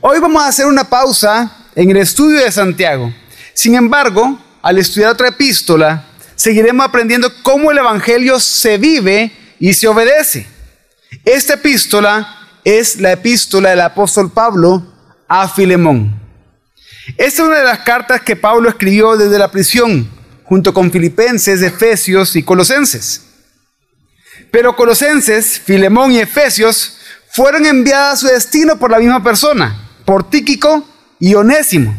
Hoy vamos a hacer una pausa en el estudio de Santiago. Sin embargo, al estudiar otra epístola, seguiremos aprendiendo cómo el Evangelio se vive y se obedece. Esta epístola es la epístola del apóstol Pablo a Filemón. Esta es una de las cartas que Pablo escribió desde la prisión, junto con Filipenses, Efesios y Colosenses. Pero Colosenses, Filemón y Efesios fueron enviadas a su destino por la misma persona, por Tíquico y Onésimo,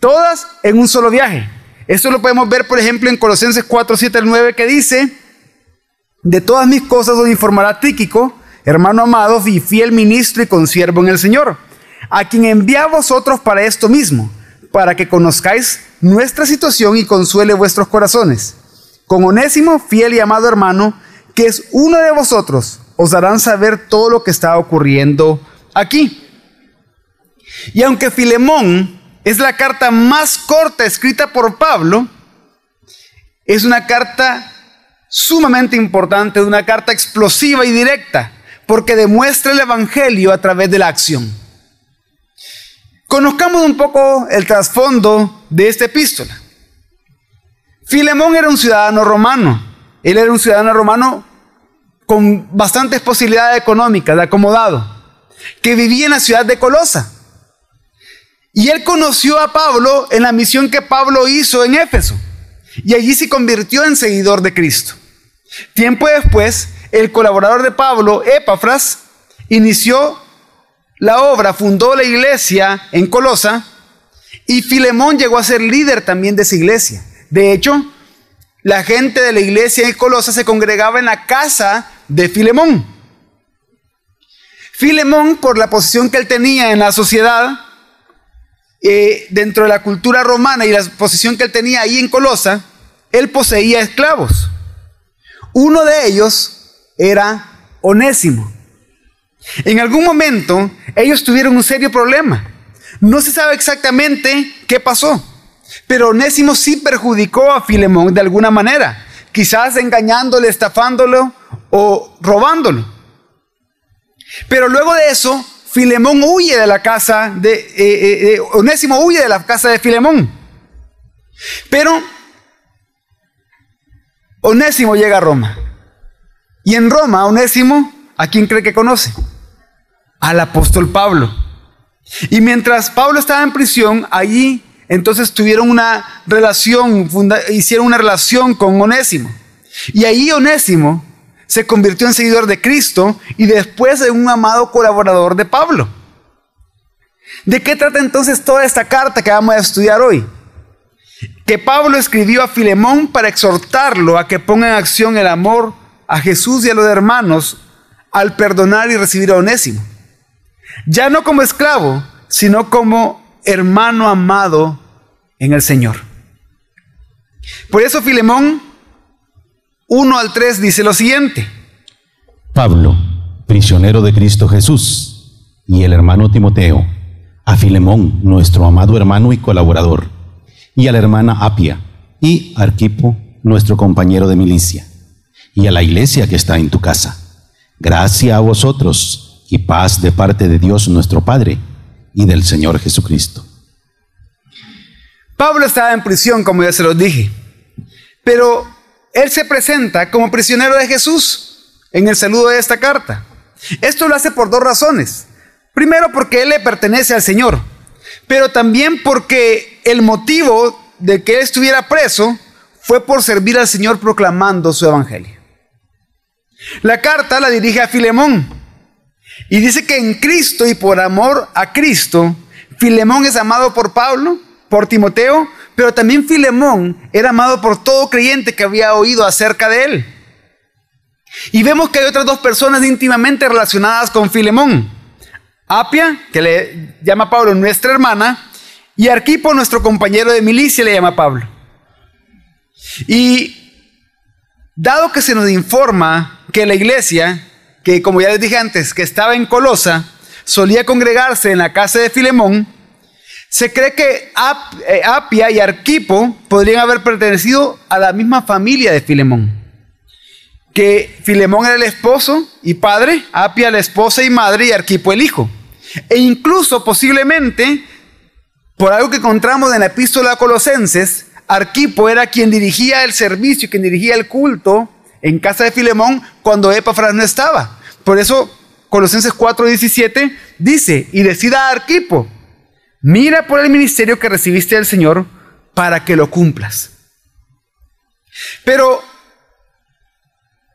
todas en un solo viaje. Esto lo podemos ver, por ejemplo, en Colosenses 4, 7 al 9, que dice, de todas mis cosas os informará Tíquico, hermano amado y fiel ministro y consiervo en el Señor, a quien envía a vosotros para esto mismo, para que conozcáis nuestra situación y consuele vuestros corazones. Con Onésimo, fiel y amado hermano, que es uno de vosotros, os darán saber todo lo que está ocurriendo aquí. Y aunque Filemón es la carta más corta escrita por Pablo, es una carta sumamente importante, una carta explosiva y directa, porque demuestra el Evangelio a través de la acción. Conozcamos un poco el trasfondo de esta epístola. Filemón era un ciudadano romano. Él era un ciudadano romano con bastantes posibilidades económicas, de acomodado, que vivía en la ciudad de Colosa. Y él conoció a Pablo en la misión que Pablo hizo en Éfeso. Y allí se convirtió en seguidor de Cristo. Tiempo después, el colaborador de Pablo, Epafras, inició la obra, fundó la iglesia en Colosa y Filemón llegó a ser líder también de esa iglesia. De hecho, la gente de la iglesia en Colosa se congregaba en la casa de Filemón. Filemón, por la posición que él tenía en la sociedad, eh, dentro de la cultura romana y la posición que él tenía ahí en Colosa, él poseía esclavos. Uno de ellos era Onésimo. En algún momento ellos tuvieron un serio problema. No se sabe exactamente qué pasó, pero Onésimo sí perjudicó a Filemón de alguna manera, quizás engañándole, estafándolo o robándolo. Pero luego de eso, Filemón huye de la casa de, eh, eh, eh, Onésimo huye de la casa de Filemón. Pero Onésimo llega a Roma. Y en Roma, Onésimo, ¿a quién cree que conoce? Al apóstol Pablo. Y mientras Pablo estaba en prisión, allí entonces tuvieron una relación, hicieron una relación con Onésimo. Y ahí Onésimo se convirtió en seguidor de Cristo y después en un amado colaborador de Pablo. ¿De qué trata entonces toda esta carta que vamos a estudiar hoy? Que Pablo escribió a Filemón para exhortarlo a que ponga en acción el amor a Jesús y a los hermanos al perdonar y recibir a Onésimo. Ya no como esclavo, sino como hermano amado en el Señor. Por eso Filemón 1 al 3 dice lo siguiente. Pablo, prisionero de Cristo Jesús, y el hermano Timoteo, a Filemón, nuestro amado hermano y colaborador, y a la hermana Apia, y Arquipo, nuestro compañero de milicia y a la iglesia que está en tu casa. Gracia a vosotros y paz de parte de Dios nuestro Padre y del Señor Jesucristo. Pablo estaba en prisión, como ya se los dije, pero él se presenta como prisionero de Jesús en el saludo de esta carta. Esto lo hace por dos razones. Primero porque él le pertenece al Señor, pero también porque el motivo de que él estuviera preso fue por servir al Señor proclamando su evangelio. La carta la dirige a Filemón y dice que en Cristo y por amor a Cristo, Filemón es amado por Pablo, por Timoteo, pero también Filemón era amado por todo creyente que había oído acerca de él. Y vemos que hay otras dos personas íntimamente relacionadas con Filemón. Apia, que le llama Pablo nuestra hermana, y Arquipo, nuestro compañero de milicia, le llama Pablo. Y Dado que se nos informa que la iglesia, que como ya les dije antes, que estaba en Colosa, solía congregarse en la casa de Filemón, se cree que eh, Apia y Arquipo podrían haber pertenecido a la misma familia de Filemón. Que Filemón era el esposo y padre, Apia la esposa y madre y Arquipo el hijo. E incluso posiblemente, por algo que encontramos en la epístola a Colosenses, Arquipo era quien dirigía el servicio, quien dirigía el culto en casa de Filemón cuando Epafras no estaba. Por eso Colosenses 4:17 dice, y decida a Arquipo, mira por el ministerio que recibiste del Señor para que lo cumplas. Pero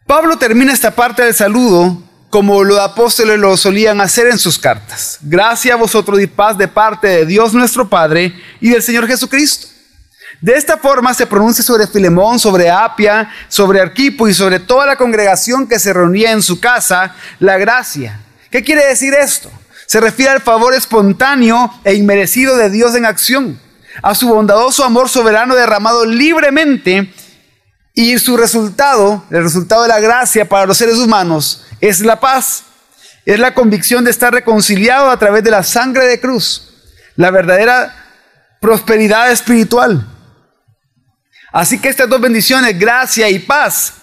Pablo termina esta parte del saludo como los apóstoles lo solían hacer en sus cartas. Gracias a vosotros y paz de parte de Dios nuestro Padre y del Señor Jesucristo. De esta forma se pronuncia sobre Filemón, sobre Apia, sobre Arquipo y sobre toda la congregación que se reunía en su casa la gracia. ¿Qué quiere decir esto? Se refiere al favor espontáneo e inmerecido de Dios en acción, a su bondadoso amor soberano derramado libremente y su resultado, el resultado de la gracia para los seres humanos, es la paz. Es la convicción de estar reconciliado a través de la sangre de cruz. La verdadera prosperidad espiritual. Así que estas dos bendiciones, gracia y paz,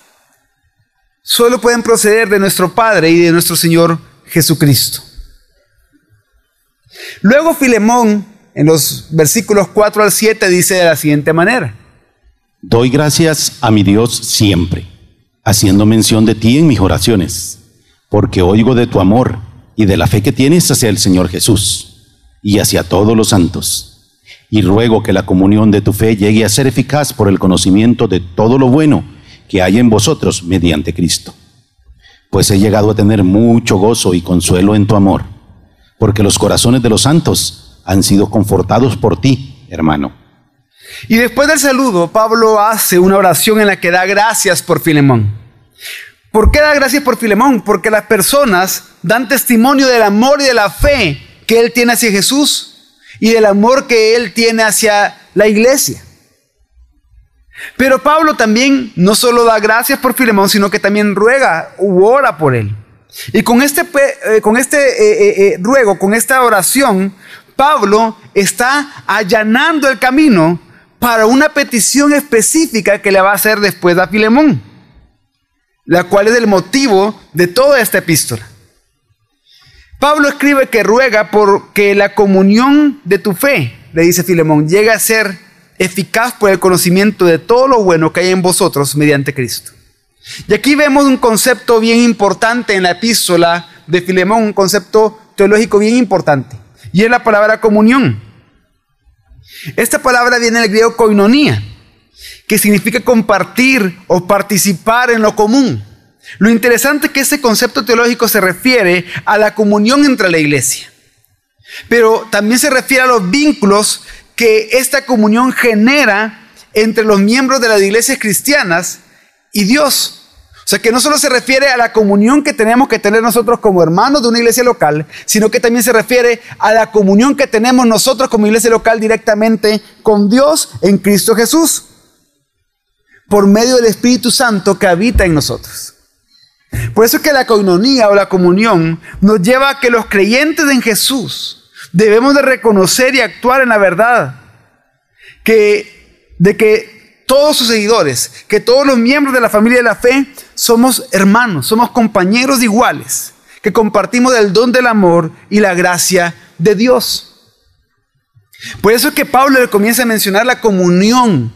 solo pueden proceder de nuestro Padre y de nuestro Señor Jesucristo. Luego Filemón, en los versículos 4 al 7, dice de la siguiente manera. Doy gracias a mi Dios siempre, haciendo mención de ti en mis oraciones, porque oigo de tu amor y de la fe que tienes hacia el Señor Jesús y hacia todos los santos y ruego que la comunión de tu fe llegue a ser eficaz por el conocimiento de todo lo bueno que hay en vosotros mediante Cristo. Pues he llegado a tener mucho gozo y consuelo en tu amor, porque los corazones de los santos han sido confortados por ti, hermano. Y después del saludo, Pablo hace una oración en la que da gracias por Filemón. ¿Por qué da gracias por Filemón? Porque las personas dan testimonio del amor y de la fe que él tiene hacia Jesús y del amor que él tiene hacia la iglesia. Pero Pablo también no solo da gracias por Filemón, sino que también ruega u ora por él. Y con este, eh, con este eh, eh, ruego, con esta oración, Pablo está allanando el camino para una petición específica que le va a hacer después a Filemón, la cual es el motivo de toda esta epístola. Pablo escribe que ruega por que la comunión de tu fe, le dice Filemón, llegue a ser eficaz por el conocimiento de todo lo bueno que hay en vosotros mediante Cristo. Y aquí vemos un concepto bien importante en la epístola de Filemón, un concepto teológico bien importante, y es la palabra comunión. Esta palabra viene del griego koinonia, que significa compartir o participar en lo común. Lo interesante es que ese concepto teológico se refiere a la comunión entre la iglesia, pero también se refiere a los vínculos que esta comunión genera entre los miembros de las iglesias cristianas y Dios. O sea que no solo se refiere a la comunión que tenemos que tener nosotros como hermanos de una iglesia local, sino que también se refiere a la comunión que tenemos nosotros como iglesia local directamente con Dios en Cristo Jesús, por medio del Espíritu Santo que habita en nosotros. Por eso es que la coinonía o la comunión nos lleva a que los creyentes en Jesús debemos de reconocer y actuar en la verdad que, de que todos sus seguidores, que todos los miembros de la familia de la fe somos hermanos, somos compañeros iguales, que compartimos el don del amor y la gracia de Dios. Por eso es que Pablo le comienza a mencionar la comunión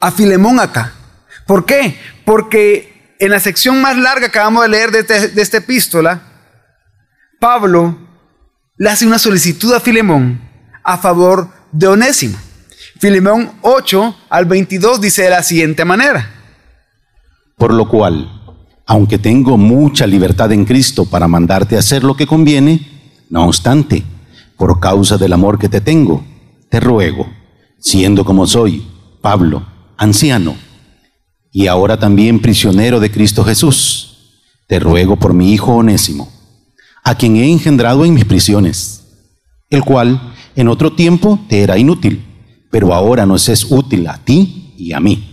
a Filemón acá. ¿Por qué? Porque en la sección más larga que acabamos de leer este, de, esta epístola, Pablo le hace una solicitud a Filemón a favor de Onésimo. Filemón 8 al 22 dice de la siguiente manera. Por lo cual, aunque tengo mucha libertad en Cristo para mandarte a hacer lo que conviene, no obstante, por causa del amor que te tengo, te ruego, siendo como soy, Pablo, anciano, y ahora también prisionero de Cristo Jesús, te ruego por mi hijo onésimo, a quien he engendrado en mis prisiones, el cual en otro tiempo te era inútil, pero ahora nos es útil a ti y a mí.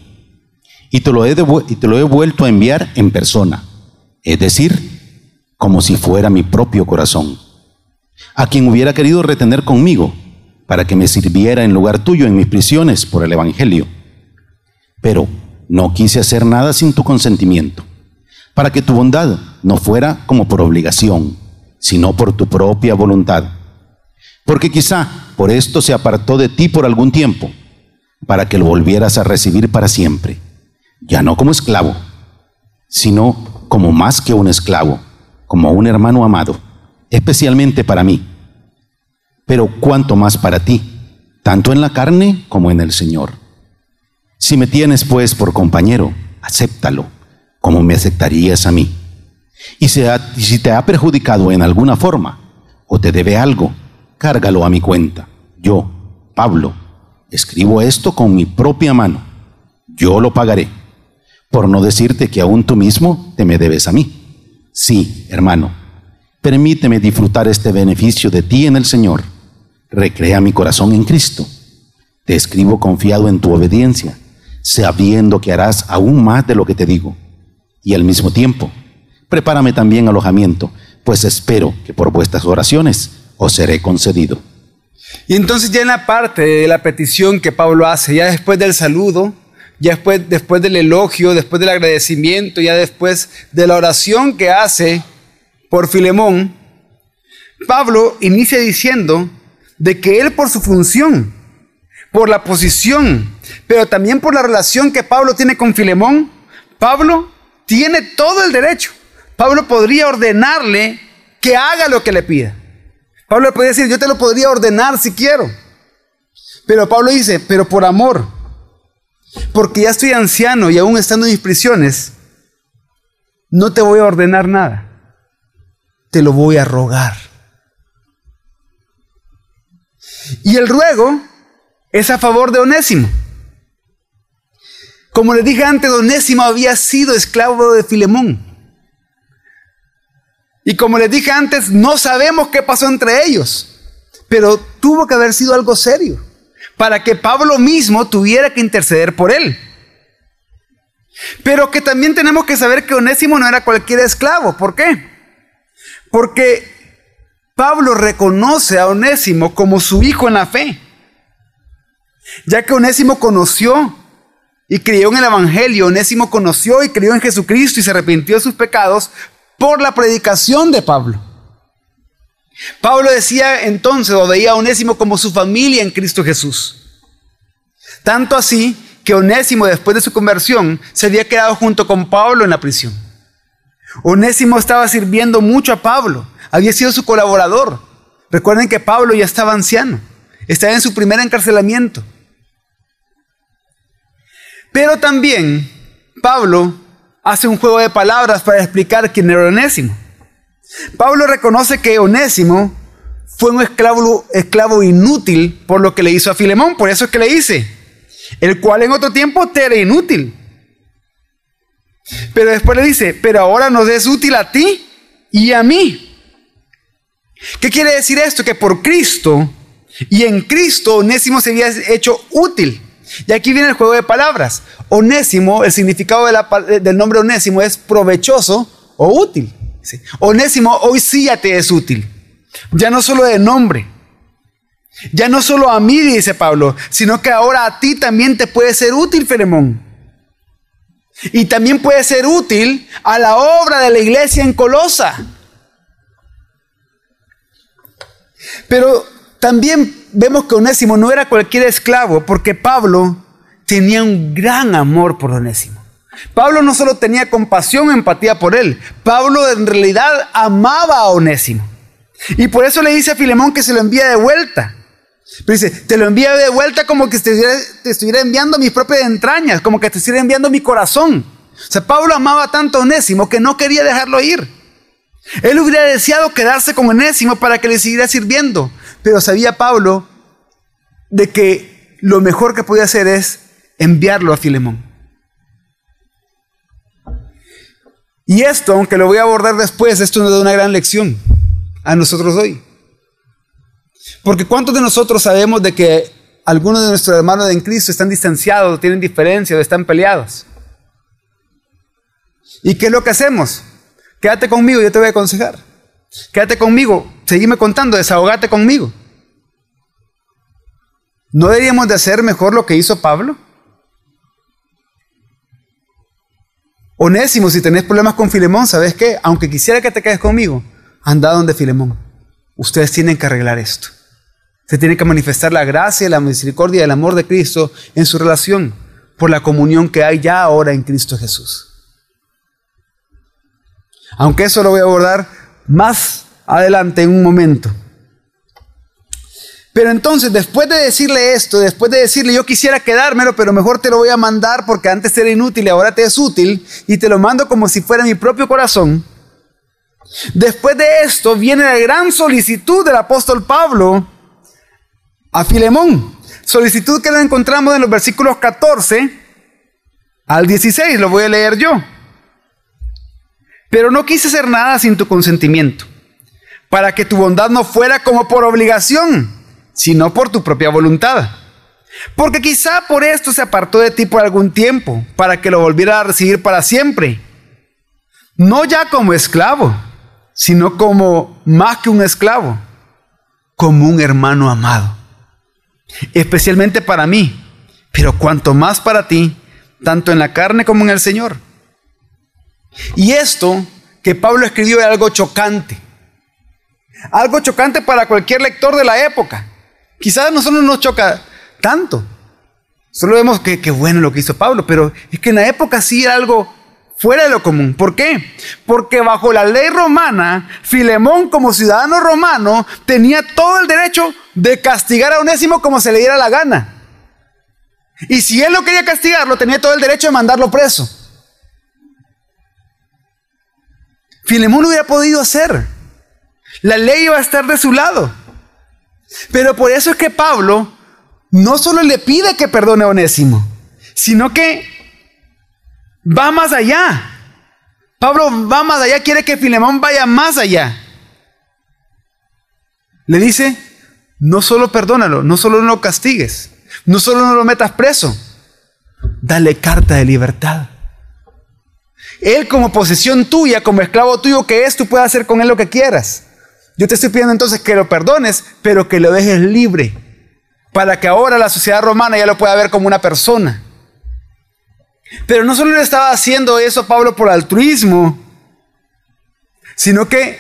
Y te lo he, y he vuelto a enviar en persona, es decir, como si fuera mi propio corazón, a quien hubiera querido retener conmigo, para que me sirviera en lugar tuyo en mis prisiones por el Evangelio. Pero no quise hacer nada sin tu consentimiento, para que tu bondad no fuera como por obligación, sino por tu propia voluntad. Porque quizá por esto se apartó de ti por algún tiempo, para que lo volvieras a recibir para siempre, ya no como esclavo, sino como más que un esclavo, como un hermano amado, especialmente para mí, pero cuanto más para ti, tanto en la carne como en el Señor. Si me tienes pues por compañero, acéptalo, como me aceptarías a mí. Y si te ha perjudicado en alguna forma o te debe algo, cárgalo a mi cuenta. Yo, Pablo, escribo esto con mi propia mano. Yo lo pagaré, por no decirte que aún tú mismo te me debes a mí. Sí, hermano, permíteme disfrutar este beneficio de ti en el Señor. Recrea mi corazón en Cristo. Te escribo confiado en tu obediencia, sabiendo que harás aún más de lo que te digo. Y al mismo tiempo, prepárame también alojamiento, pues espero que por vuestras oraciones os seré concedido. Y entonces ya en la parte de la petición que Pablo hace, ya después del saludo, ya después, después del elogio, después del agradecimiento, ya después de la oración que hace por Filemón, Pablo inicia diciendo de que él por su función, por la posición, pero también por la relación que Pablo tiene con Filemón, Pablo tiene todo el derecho Pablo podría ordenarle que haga lo que le pida. Pablo le podría decir, yo te lo podría ordenar si quiero. Pero Pablo dice, pero por amor, porque ya estoy anciano y aún estando en mis prisiones, no te voy a ordenar nada, te lo voy a rogar. Y el ruego es a favor de Onésimo. Como le dije antes, Onésimo había sido esclavo de Filemón. Y como les dije antes, no sabemos qué pasó entre ellos, pero tuvo que haber sido algo serio para que Pablo mismo tuviera que interceder por él. Pero que también tenemos que saber que Onésimo no era cualquier esclavo. ¿Por qué? Porque Pablo reconoce a Onésimo como su hijo en la fe. Ya que Onésimo conoció y creyó en el Evangelio, Onésimo conoció y creyó en Jesucristo y se arrepintió de sus pecados, por la predicación de Pablo. Pablo decía entonces, o veía a Onésimo como su familia en Cristo Jesús. Tanto así que Onésimo, después de su conversión, se había quedado junto con Pablo en la prisión. Onésimo estaba sirviendo mucho a Pablo, había sido su colaborador. Recuerden que Pablo ya estaba anciano, estaba en su primer encarcelamiento. Pero también Pablo hace un juego de palabras para explicar quién era Onésimo. Pablo reconoce que Onésimo fue un esclavo, esclavo inútil por lo que le hizo a Filemón, por eso es que le dice, el cual en otro tiempo te era inútil. Pero después le dice, pero ahora nos es útil a ti y a mí. ¿Qué quiere decir esto? Que por Cristo y en Cristo Onésimo se había hecho útil. Y aquí viene el juego de palabras. Onésimo, el significado del nombre onésimo es provechoso o útil. Onésimo hoy sí ya te es útil. Ya no solo de nombre. Ya no solo a mí, dice Pablo, sino que ahora a ti también te puede ser útil, Filemón. Y también puede ser útil a la obra de la iglesia en Colosa. Pero también vemos que Onésimo no era cualquier esclavo, porque Pablo tenía un gran amor por Onésimo. Pablo no solo tenía compasión empatía por él, Pablo en realidad amaba a Onésimo. Y por eso le dice a Filemón que se lo envía de vuelta. Pero dice, te lo envía de vuelta como que te estuviera, enviando mis propias entrañas, como que te estuviera enviando mi corazón. O sea, Pablo amaba tanto a Onésimo que no quería dejarlo ir. Él hubiera deseado quedarse con Onésimo para que le siguiera sirviendo. Pero sabía Pablo de que lo mejor que podía hacer es enviarlo a Filemón. Y esto, aunque lo voy a abordar después, esto nos da una gran lección a nosotros hoy. Porque ¿cuántos de nosotros sabemos de que algunos de nuestros hermanos en Cristo están distanciados, tienen diferencias, están peleados? ¿Y qué es lo que hacemos? Quédate conmigo, yo te voy a aconsejar. Quédate conmigo, seguime contando, desahogate conmigo. ¿No deberíamos de hacer mejor lo que hizo Pablo? Onésimo, si tenés problemas con Filemón, ¿sabes qué? Aunque quisiera que te quedes conmigo, anda donde Filemón. Ustedes tienen que arreglar esto. Se tiene que manifestar la gracia, la misericordia el amor de Cristo en su relación por la comunión que hay ya ahora en Cristo Jesús. Aunque eso lo voy a abordar más adelante en un momento. Pero entonces, después de decirle esto, después de decirle yo quisiera quedármelo, pero mejor te lo voy a mandar porque antes era inútil y ahora te es útil, y te lo mando como si fuera mi propio corazón. Después de esto viene la gran solicitud del apóstol Pablo a Filemón. Solicitud que la encontramos en los versículos 14 al 16, lo voy a leer yo. Pero no quise hacer nada sin tu consentimiento, para que tu bondad no fuera como por obligación sino por tu propia voluntad. Porque quizá por esto se apartó de ti por algún tiempo, para que lo volviera a recibir para siempre. No ya como esclavo, sino como más que un esclavo, como un hermano amado. Especialmente para mí, pero cuanto más para ti, tanto en la carne como en el Señor. Y esto que Pablo escribió es algo chocante. Algo chocante para cualquier lector de la época. Quizás a nosotros no nos choca tanto. Solo vemos que, bueno lo que hizo Pablo, pero es que en la época sí era algo fuera de lo común. ¿Por qué? Porque bajo la ley romana, Filemón como ciudadano romano tenía todo el derecho de castigar a Onésimo como se le diera la gana. Y si él lo quería castigarlo, tenía todo el derecho de mandarlo preso. Filemón lo hubiera podido hacer. La ley iba a estar de su lado. Pero por eso es que Pablo no solo le pide que perdone a Onésimo, sino que va más allá. Pablo va más allá, quiere que Filemón vaya más allá. Le dice, no solo perdónalo, no solo no lo castigues, no solo no lo metas preso, dale carta de libertad. Él como posesión tuya, como esclavo tuyo que es, tú puedes hacer con él lo que quieras. Yo te estoy pidiendo entonces que lo perdones, pero que lo dejes libre, para que ahora la sociedad romana ya lo pueda ver como una persona. Pero no solo le estaba haciendo eso Pablo por altruismo, sino que,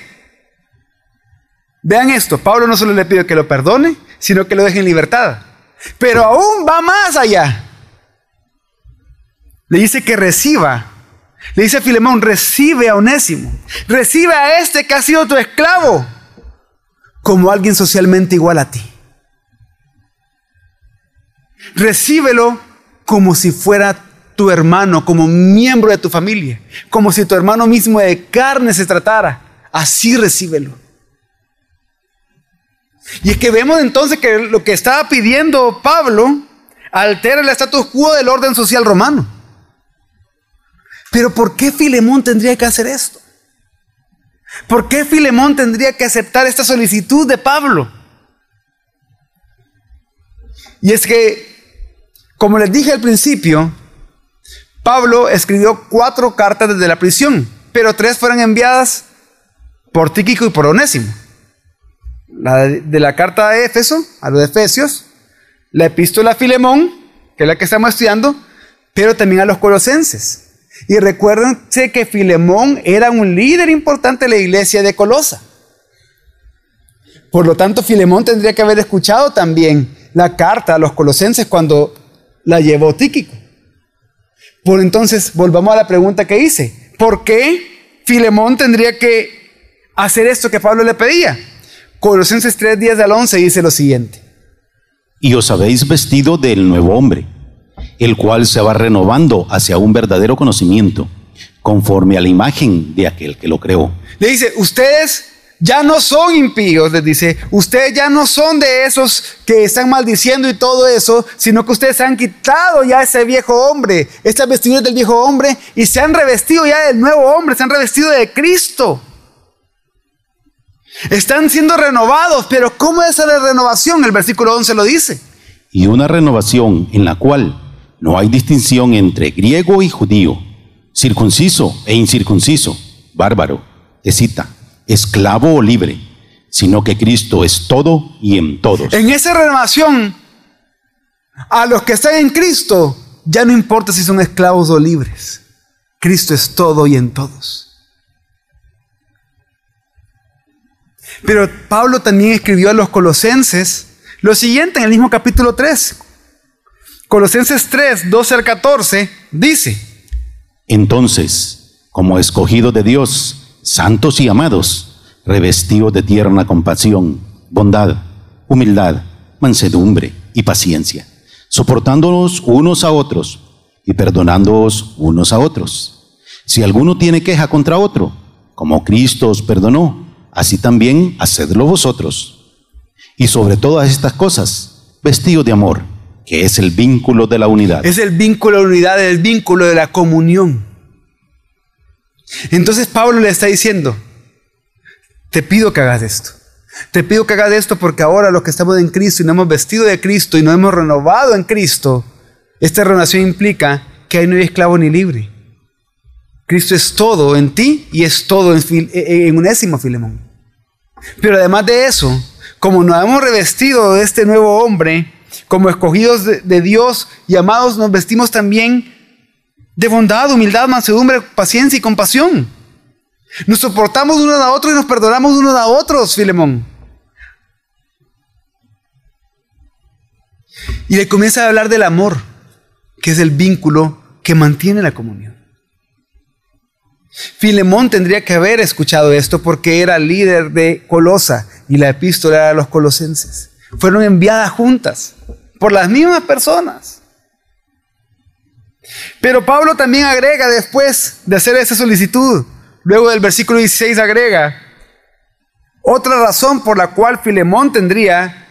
vean esto, Pablo no solo le pide que lo perdone, sino que lo deje en libertad. Pero aún va más allá. Le dice que reciba. Le dice a Filemón, recibe a Onésimo. Recibe a este que ha sido tu esclavo como alguien socialmente igual a ti. Recíbelo como si fuera tu hermano, como miembro de tu familia, como si tu hermano mismo de carne se tratara. Así recíbelo. Y es que vemos entonces que lo que estaba pidiendo Pablo altera el status quo del orden social romano. Pero ¿por qué Filemón tendría que hacer esto? ¿Por qué Filemón tendría que aceptar esta solicitud de Pablo? Y es que, como les dije al principio, Pablo escribió cuatro cartas desde la prisión, pero tres fueron enviadas por Tíquico y por Onésimo. La de, la carta de Éfeso, a los Efesios, la epístola a Filemón, que es la que estamos estudiando, pero también a los colosenses. Y recuérdense que Filemón era un líder importante de la iglesia de Colosa. Por lo tanto, Filemón tendría que haber escuchado también la carta a los colosenses cuando la llevó Tíquico. Por entonces, volvamos a la pregunta que hice. ¿Por qué Filemón tendría que hacer esto que Pablo le pedía? Colosenses 3, 10 al 11 dice lo siguiente. Y os habéis vestido del nuevo hombre el cual se va renovando hacia un verdadero conocimiento, conforme a la imagen de aquel que lo creó. Le dice, ustedes ya no son impíos, les dice, ustedes ya no son de esos que están maldiciendo y todo eso, sino que ustedes han quitado ya ese viejo hombre, estas vestiduras del viejo hombre, y se han revestido ya del nuevo hombre, se han revestido de Cristo. Están siendo renovados, pero ¿cómo es la renovación? El versículo 11 lo dice. Y una renovación en la cual no hay distinción entre griego y judío, circunciso e incircunciso, bárbaro, escita, esclavo o libre, sino que Cristo es todo y en todos. En esa renovación, a los que están en Cristo, ya no importa si son esclavos o libres. Cristo es todo y en todos. Pero Pablo también escribió a los colosenses lo siguiente en el mismo capítulo 3. Colosenses 3, 12 al 14 dice, Entonces, como escogidos de Dios, santos y amados, revestidos de tierna compasión, bondad, humildad, mansedumbre y paciencia, soportándonos unos a otros y perdonándoos unos a otros. Si alguno tiene queja contra otro, como Cristo os perdonó, así también hacedlo vosotros. Y sobre todas estas cosas, vestidos de amor, que es el vínculo de la unidad. Es el vínculo de la unidad, el vínculo de la comunión. Entonces Pablo le está diciendo, te pido que hagas esto. Te pido que hagas esto porque ahora los que estamos en Cristo y nos hemos vestido de Cristo y nos hemos renovado en Cristo, esta renovación implica que no hay esclavo ni libre. Cristo es todo en ti y es todo en, en unésimo Filemón. Pero además de eso, como nos hemos revestido de este nuevo hombre, como escogidos de, Dios y amados, nos vestimos también de bondad, humildad, mansedumbre, paciencia y compasión. Nos soportamos unos a otros y nos perdonamos unos a otros, Filemón. Y le comienza a hablar del amor, que es el vínculo que mantiene la comunión. Filemón tendría que haber escuchado esto porque era líder de Colosa y la epístola a los colosenses. Fueron enviadas juntas por las mismas personas. Pero Pablo también agrega después de hacer esa solicitud, luego del versículo 16 agrega, otra razón por la cual Filemón tendría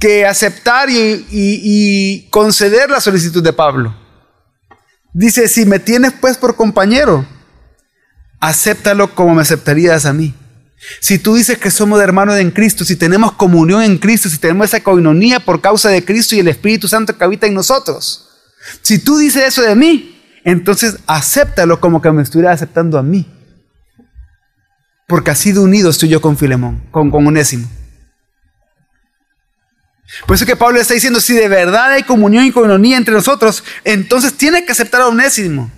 que aceptar y, y conceder la solicitud de Pablo. Dice, si me tienes pues por compañero, acéptalo como me aceptarías a mí. Si tú dices que somos hermanos en Cristo, si tenemos comunión en Cristo, si tenemos esa coinonía por causa de Cristo y el Espíritu Santo que habita en nosotros, si tú dices eso de mí, entonces acéptalo como que me estuviera aceptando a mí. Porque así de unido estoy yo con Filemón, con, con Onésimo. Por eso que Pablo está diciendo, si de verdad hay comunión y coinonía entre nosotros, entonces tiene que aceptar a Onésimo.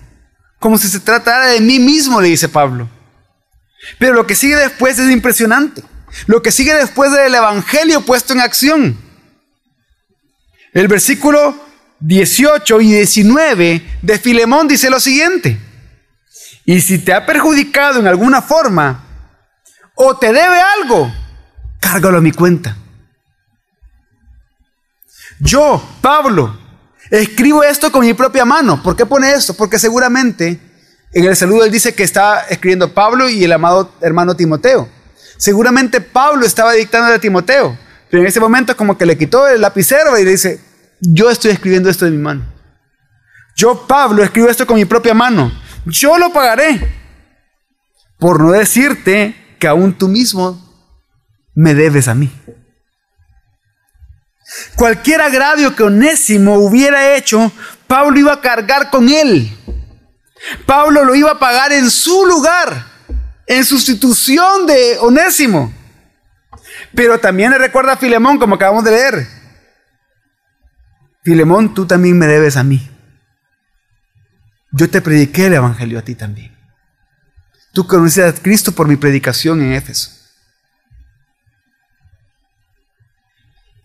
Como si se tratara de mí mismo, le dice Pablo. Pero lo que sigue después es impresionante. Lo que sigue después del Evangelio puesto en acción. El versículo 18 y 19 de Filemón dice lo siguiente. Y si te ha perjudicado en alguna forma o te debe algo, cárgalo a mi cuenta. Yo, Pablo, escribo esto con mi propia mano. ¿Por qué pone esto? Porque seguramente en el saludo él dice que está escribiendo Pablo y el amado hermano Timoteo. Seguramente Pablo estaba dictando a Timoteo, pero en ese momento como que le quitó el lapicero y le dice, yo estoy escribiendo esto de mi mano. Yo, Pablo, escribo esto con mi propia mano. Yo lo pagaré. Por no decirte que aún tú mismo me debes a mí. Cualquier agravio que Onésimo hubiera hecho, Pablo iba a cargar con él. Pablo lo iba a pagar en su lugar, en sustitución de Onésimo. Pero también le recuerda a Filemón, como acabamos de leer. Filemón, tú también me debes a mí. Yo te prediqué el Evangelio a ti también. Tú conoces a Cristo por mi predicación en Éfeso.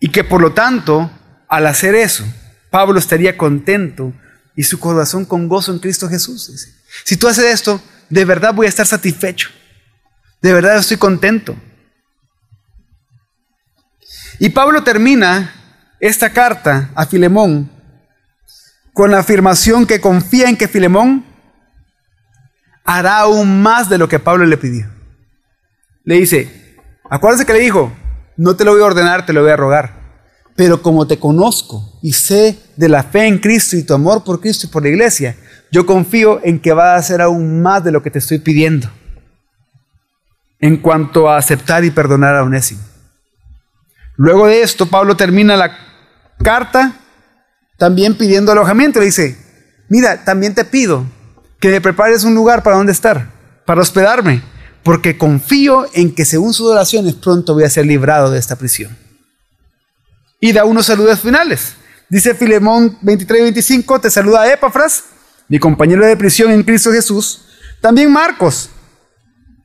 Y que por lo tanto, al hacer eso, Pablo estaría contento y su corazón con gozo en Cristo Jesús. Si tú haces esto, de verdad voy a estar satisfecho. De verdad estoy contento. Y Pablo termina esta carta a Filemón con la afirmación que confía en que Filemón hará aún más de lo que Pablo le pidió. Le dice, acuérdense que le dijo, no te lo voy a ordenar, te lo voy a rogar. Pero como te conozco y sé de la fe en Cristo y tu amor por Cristo y por la iglesia, yo confío en que va a hacer aún más de lo que te estoy pidiendo en cuanto a aceptar y perdonar a Onésimo. Luego de esto, Pablo termina la carta también pidiendo alojamiento. Le dice, mira, también te pido que me prepares un lugar para donde estar, para hospedarme, porque confío en que según sus oraciones pronto voy a ser librado de esta prisión y da unos saludos finales. Dice Filemón 23 y 25, te saluda Epafras, mi compañero de prisión en Cristo Jesús. También Marcos,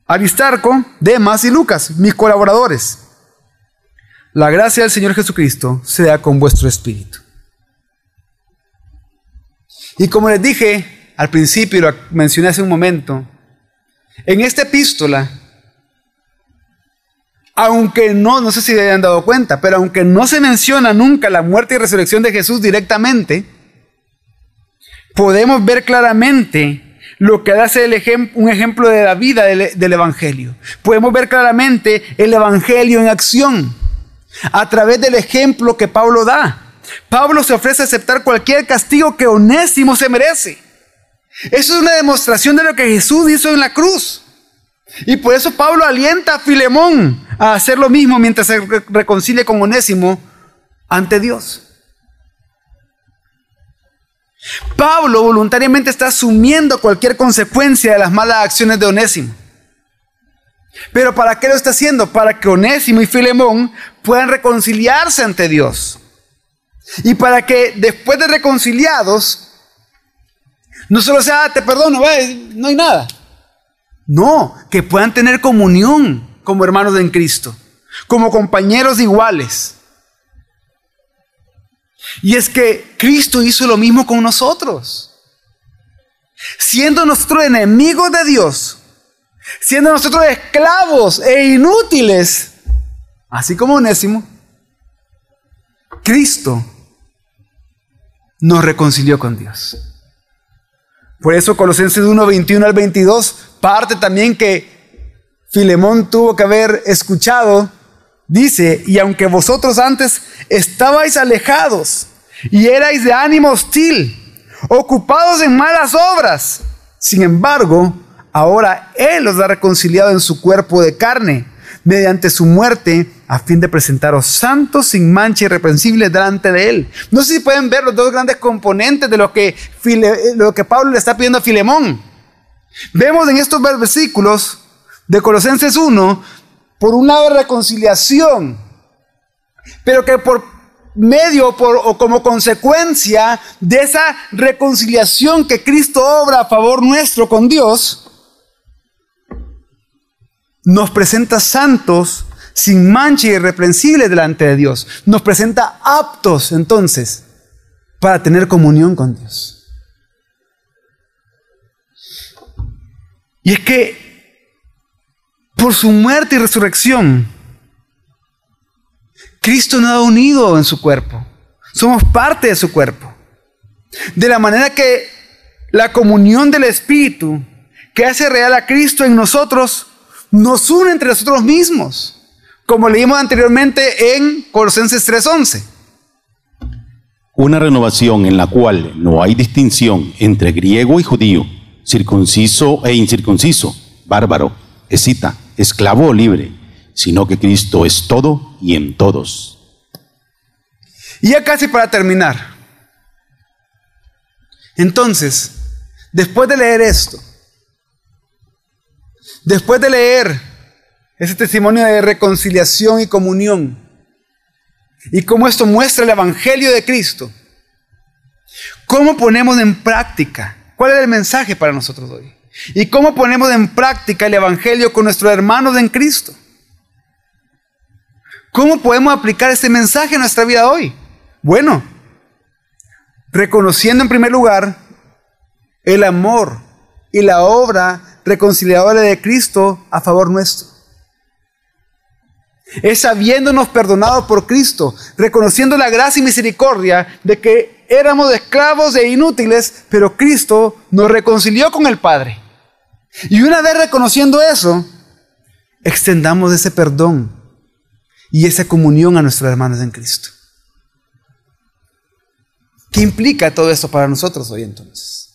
Aristarco, Demas y Lucas, mis colaboradores. La gracia del Señor Jesucristo sea con vuestro espíritu. Y como les dije al principio, lo mencioné hace un momento, en esta epístola, aunque no, no sé si se hayan dado cuenta, pero aunque no se menciona nunca la muerte y resurrección de Jesús directamente, podemos ver claramente lo que hace un ejemplo de la vida del, del Evangelio. Podemos ver claramente el Evangelio en acción a través del ejemplo que Pablo da. Pablo se ofrece a aceptar cualquier castigo que Onésimo se merece. Eso es una demostración de lo que Jesús hizo en la cruz. Y por eso Pablo alienta a Filemón a hacer lo mismo mientras se reconcilie con Onésimo ante Dios. Pablo voluntariamente está asumiendo cualquier consecuencia de las malas acciones de Onésimo. Pero ¿para qué lo está haciendo? Para que Onésimo y Filemón puedan reconciliarse ante Dios. Y para que después de reconciliados, no solo sea, ah, te perdono, no hay nada. No, que puedan tener comunión como hermanos en Cristo, como compañeros iguales. Y es que Cristo hizo lo mismo con nosotros. Siendo nosotros enemigos de Dios, siendo nosotros esclavos e inútiles, así como Onésimo, Cristo nos reconcilió con Dios. Por eso Colosenses 1, 21 al 22, parte también que Filemón tuvo que haber escuchado, dice, y aunque vosotros antes estabais alejados y erais de ánimo hostil, ocupados en malas obras, sin embargo, ahora Él os ha reconciliado en su cuerpo de carne, mediante su muerte, a fin de presentaros santos, sin mancha, irreprensibles delante de Él. No sé si pueden ver los dos grandes componentes de lo que, lo que Pablo le está pidiendo a Filemón. Vemos en estos versículos de Colosenses 1, por un lado reconciliación, pero que por medio o como consecuencia de esa reconciliación que Cristo obra a favor nuestro con Dios, nos presenta santos sin mancha y irreprensible delante de Dios. Nos presenta aptos entonces para tener comunión con Dios. Y es que por su muerte y resurrección, Cristo nos ha unido en su cuerpo. Somos parte de su cuerpo. De la manera que la comunión del Espíritu que hace real a Cristo en nosotros nos une entre nosotros mismos como leímos anteriormente en Colosenses 3:11. Una renovación en la cual no hay distinción entre griego y judío, circunciso e incircunciso, bárbaro, escita, esclavo o libre, sino que Cristo es todo y en todos. Y ya casi para terminar. Entonces, después de leer esto, después de leer ese testimonio de reconciliación y comunión. Y cómo esto muestra el Evangelio de Cristo. ¿Cómo ponemos en práctica? ¿Cuál es el mensaje para nosotros hoy? ¿Y cómo ponemos en práctica el Evangelio con nuestros hermanos en Cristo? ¿Cómo podemos aplicar este mensaje en nuestra vida hoy? Bueno, reconociendo en primer lugar el amor y la obra reconciliadora de Cristo a favor nuestro. Es habiéndonos perdonado por Cristo, reconociendo la gracia y misericordia de que éramos esclavos e inútiles, pero Cristo nos reconcilió con el Padre. Y una vez reconociendo eso, extendamos ese perdón y esa comunión a nuestros hermanos en Cristo. ¿Qué implica todo esto para nosotros hoy entonces?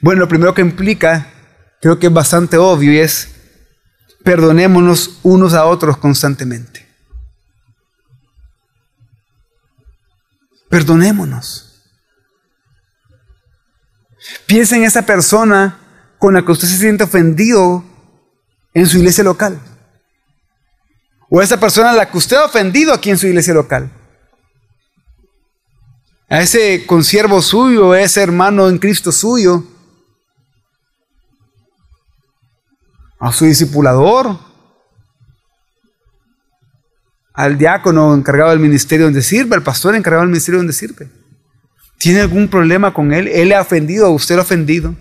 Bueno, lo primero que implica, creo que es bastante obvio y es perdonémonos unos a otros constantemente. Perdonémonos. Piensa en esa persona con la que usted se siente ofendido en su iglesia local. O esa persona a la que usted ha ofendido aquí en su iglesia local. A ese consiervo suyo, a ese hermano en Cristo suyo a su discipulador, al diácono encargado del ministerio donde sirve, al pastor encargado del ministerio donde sirve. ¿Tiene algún problema con él? ¿Él le ha ofendido usted lo ha ofendido?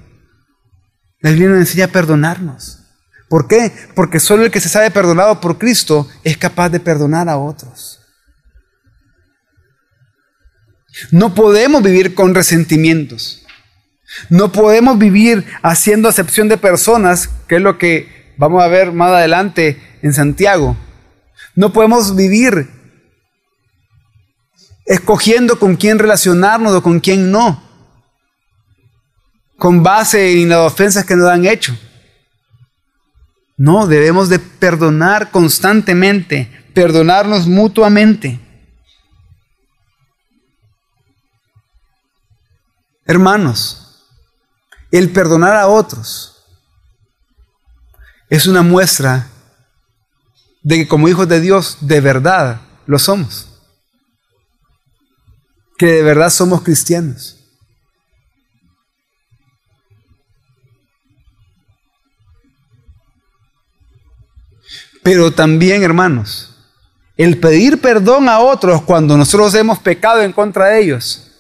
La Biblia nos enseña a perdonarnos. ¿Por qué? Porque solo el que se sabe perdonado por Cristo es capaz de perdonar a otros. No podemos vivir con resentimientos. No podemos vivir haciendo acepción de personas, que es lo que vamos a ver más adelante en Santiago. No podemos vivir escogiendo con quién relacionarnos o con quién no, con base en las ofensas que nos han hecho. No, debemos de perdonar constantemente, perdonarnos mutuamente. Hermanos, el perdonar a otros es una muestra de que como hijos de Dios de verdad lo somos. Que de verdad somos cristianos. Pero también, hermanos, el pedir perdón a otros cuando nosotros hemos pecado en contra de ellos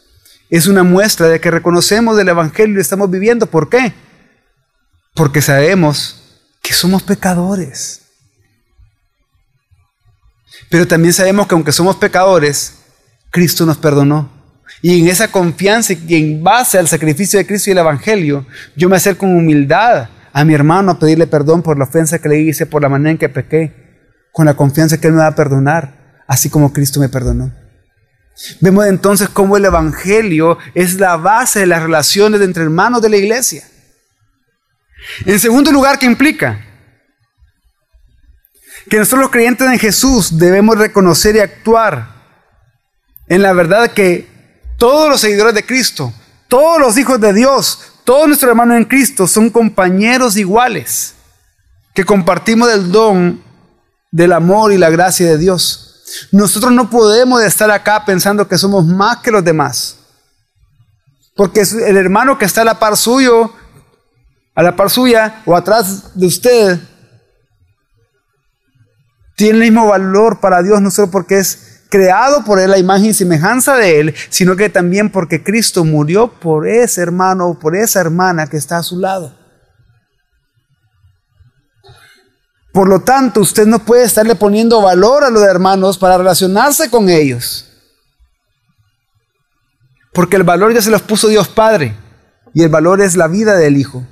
es una muestra de que reconocemos del Evangelio y estamos viviendo. ¿Por qué? Porque sabemos que somos pecadores. Pero también sabemos que aunque somos pecadores, Cristo nos perdonó. Y en esa confianza y en base al sacrificio de Cristo y el Evangelio, yo me acerco con humildad a mi hermano a pedirle perdón por la ofensa que le hice, por la manera en que pequé, con la confianza que Él me va a perdonar, así como Cristo me perdonó. Vemos entonces cómo el Evangelio es la base de las relaciones entre hermanos de la iglesia. En segundo lugar, ¿qué implica? Que nosotros los creyentes en Jesús debemos reconocer y actuar en la verdad que todos los seguidores de Cristo, todos los hijos de Dios, todos nuestros hermanos en Cristo son compañeros iguales, que compartimos el don del amor y la gracia de Dios. Nosotros no podemos estar acá pensando que somos más que los demás. Porque el hermano que está a la par suyo, a la par suya o atrás de usted, tiene el mismo valor para Dios, no solo porque es creado por él la imagen y semejanza de él, sino que también porque Cristo murió por ese hermano o por esa hermana que está a su lado. Por lo tanto, usted no puede estarle poniendo valor a los hermanos para relacionarse con ellos. Porque el valor ya se los puso Dios Padre y el valor es la vida del Hijo.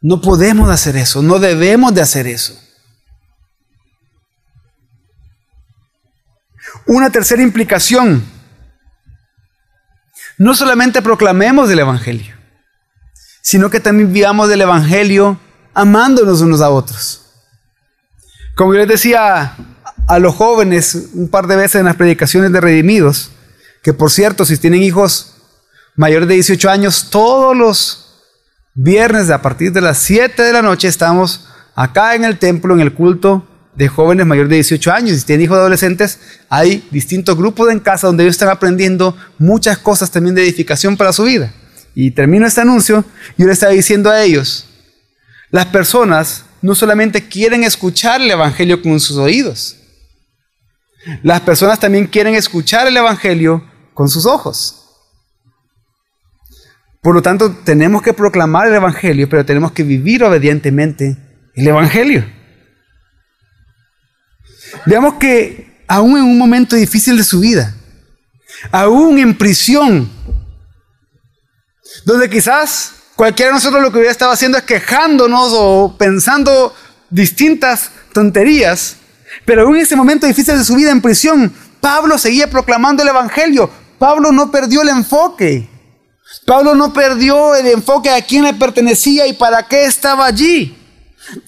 No podemos hacer eso, no debemos de hacer eso. Una tercera implicación. No solamente proclamemos el Evangelio, sino que también vivamos del Evangelio amándonos unos a otros. Como yo les decía a los jóvenes un par de veces en las predicaciones de Redimidos, que por cierto, si tienen hijos mayores de 18 años, todos los viernes a partir de las 7 de la noche estamos acá en el templo, en el culto de jóvenes mayores de 18 años. Si tienen hijos adolescentes, hay distintos grupos en casa donde ellos están aprendiendo muchas cosas también de edificación para su vida. Y termino este anuncio, yo le estaba diciendo a ellos, las personas no solamente quieren escuchar el Evangelio con sus oídos, las personas también quieren escuchar el Evangelio con sus ojos. Por lo tanto, tenemos que proclamar el Evangelio, pero tenemos que vivir obedientemente el Evangelio. Veamos que aún en un momento difícil de su vida, aún en prisión, donde quizás cualquiera de nosotros lo que hubiera estado haciendo es quejándonos o pensando distintas tonterías, pero aún en ese momento difícil de su vida en prisión, Pablo seguía proclamando el Evangelio. Pablo no perdió el enfoque. Pablo no perdió el enfoque a quién le pertenecía y para qué estaba allí.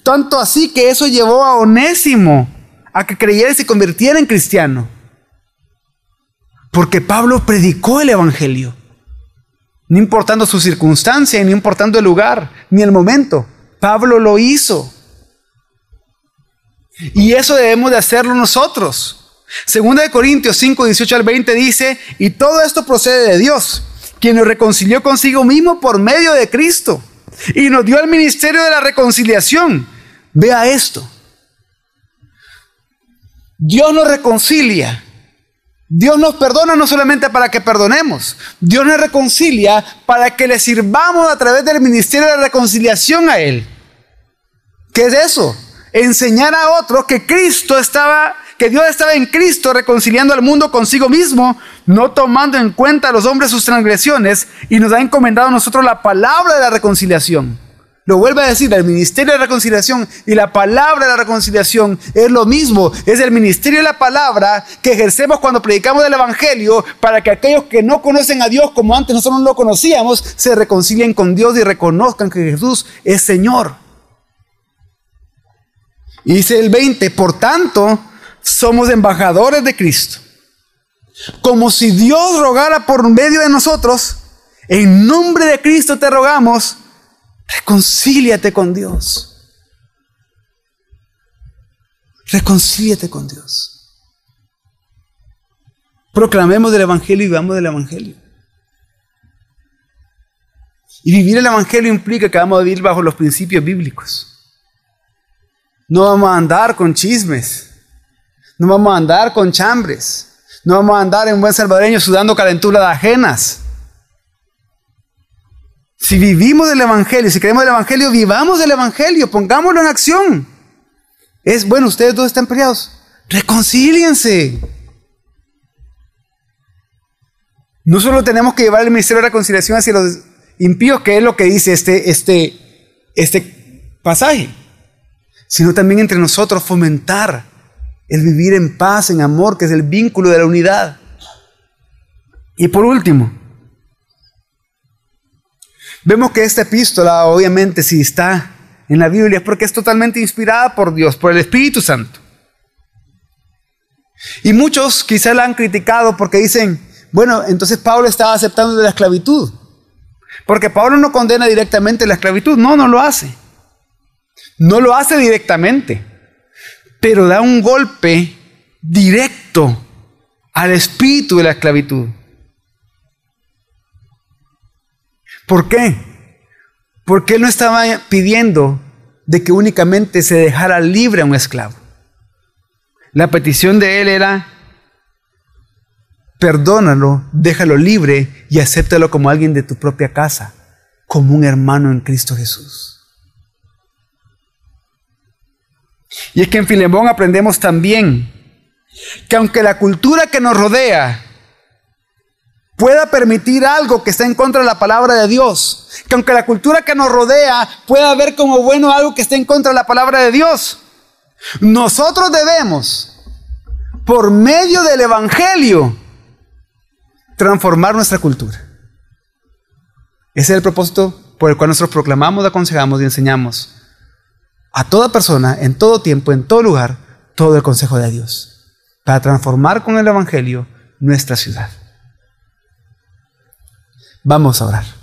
Tanto así que eso llevó a Onésimo a que creyera y se convirtiera en cristiano. Porque Pablo predicó el Evangelio. No importando su circunstancia, ni importando el lugar, ni el momento. Pablo lo hizo. Y eso debemos de hacerlo nosotros. Segunda de Corintios 5, 18 al 20 dice, y todo esto procede de Dios, quien nos reconcilió consigo mismo por medio de Cristo y nos dio el ministerio de la reconciliación. Vea esto. Dios nos reconcilia. Dios nos perdona no solamente para que perdonemos, Dios nos reconcilia para que le sirvamos a través del ministerio de reconciliación a Él. ¿Qué es eso? Enseñar a otros que Cristo estaba, que Dios estaba en Cristo reconciliando al mundo consigo mismo, no tomando en cuenta a los hombres sus transgresiones, y nos ha encomendado a nosotros la palabra de la reconciliación. Lo vuelve a decir, el ministerio de la reconciliación y la palabra de la reconciliación es lo mismo. Es el ministerio de la palabra que ejercemos cuando predicamos el Evangelio para que aquellos que no conocen a Dios como antes nosotros no lo conocíamos, se reconcilien con Dios y reconozcan que Jesús es Señor. Y dice el 20, por tanto, somos embajadores de Cristo. Como si Dios rogara por medio de nosotros, en nombre de Cristo te rogamos, Reconcíliate con Dios. Reconcíliate con Dios. Proclamemos del Evangelio y vivamos del Evangelio. Y vivir el Evangelio implica que vamos a vivir bajo los principios bíblicos. No vamos a andar con chismes. No vamos a andar con chambres. No vamos a andar en buen salvadoreño sudando calenturas ajenas. Si vivimos del Evangelio, si creemos del Evangelio, vivamos del Evangelio, pongámoslo en acción. Es bueno, ustedes dos están peleados. Reconcíliense. No solo tenemos que llevar el ministerio de reconciliación hacia los impíos, que es lo que dice este, este, este pasaje, sino también entre nosotros fomentar el vivir en paz, en amor, que es el vínculo de la unidad. Y por último, Vemos que esta epístola, obviamente, si está en la Biblia, es porque es totalmente inspirada por Dios, por el Espíritu Santo. Y muchos quizá la han criticado porque dicen, bueno, entonces Pablo estaba aceptando de la esclavitud. Porque Pablo no condena directamente la esclavitud, no, no lo hace. No lo hace directamente, pero da un golpe directo al espíritu de la esclavitud. ¿Por qué? Porque él no estaba pidiendo de que únicamente se dejara libre a un esclavo. La petición de él era, perdónalo, déjalo libre y acéptalo como alguien de tu propia casa, como un hermano en Cristo Jesús. Y es que en Filemón aprendemos también que aunque la cultura que nos rodea pueda permitir algo que está en contra de la palabra de Dios. Que aunque la cultura que nos rodea pueda ver como bueno algo que está en contra de la palabra de Dios. Nosotros debemos, por medio del Evangelio, transformar nuestra cultura. Ese es el propósito por el cual nosotros proclamamos, aconsejamos y enseñamos a toda persona, en todo tiempo, en todo lugar, todo el consejo de Dios, para transformar con el Evangelio nuestra ciudad. Vamos a orar.